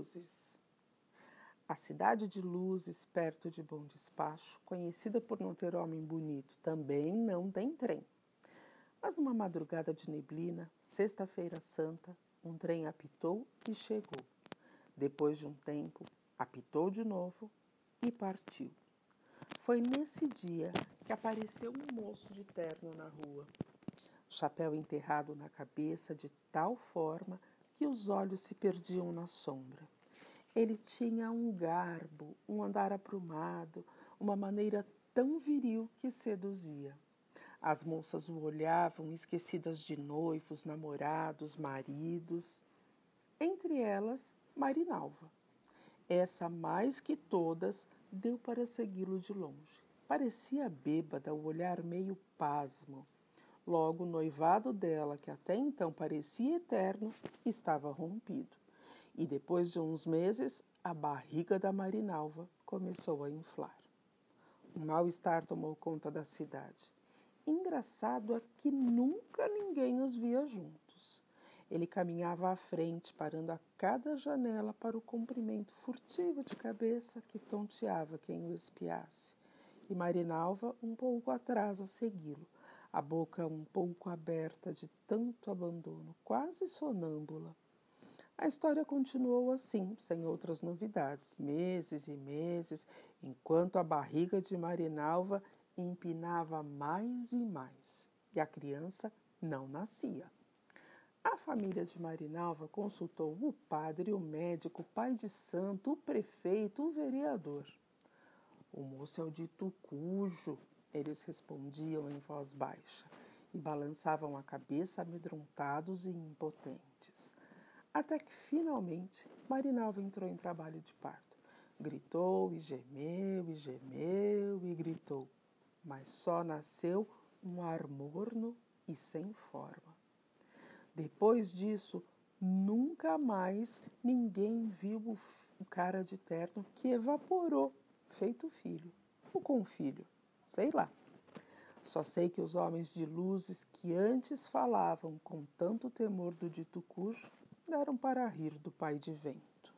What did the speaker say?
Luzes. A cidade de Luzes, perto de Bom Despacho, conhecida por não ter homem bonito, também não tem trem. Mas numa madrugada de neblina, sexta-feira santa, um trem apitou e chegou. Depois de um tempo, apitou de novo e partiu. Foi nesse dia que apareceu um moço de terno na rua, chapéu enterrado na cabeça de tal forma que os olhos se perdiam na sombra. Ele tinha um garbo, um andar aprumado, uma maneira tão viril que seduzia. As moças o olhavam esquecidas de noivos, namorados, maridos. Entre elas, Marinalva. Essa, mais que todas, deu para segui-lo de longe. Parecia bêbada, o olhar meio pasmo. Logo, o noivado dela, que até então parecia eterno, estava rompido. E depois de uns meses, a barriga da Marinalva começou a inflar. Um mal-estar tomou conta da cidade. Engraçado é que nunca ninguém os via juntos. Ele caminhava à frente, parando a cada janela para o comprimento furtivo de cabeça que tonteava quem o espiasse, e Marinalva um pouco atrás a segui-lo, a boca um pouco aberta de tanto abandono, quase sonâmbula. A história continuou assim, sem outras novidades, meses e meses, enquanto a barriga de Marinalva empinava mais e mais, e a criança não nascia. A família de Marinalva consultou o padre, o médico, o pai de santo, o prefeito, o vereador. O moço é o dito cujo, eles respondiam em voz baixa e balançavam a cabeça amedrontados e impotentes. Até que finalmente Marinalva entrou em trabalho de parto. Gritou e gemeu e gemeu e gritou, mas só nasceu um ar morno e sem forma. Depois disso, nunca mais ninguém viu o cara de terno que evaporou, feito filho. Ou com filho sei lá. Só sei que os homens de luzes que antes falavam com tanto temor do dito cujo deram para rir do pai de vento.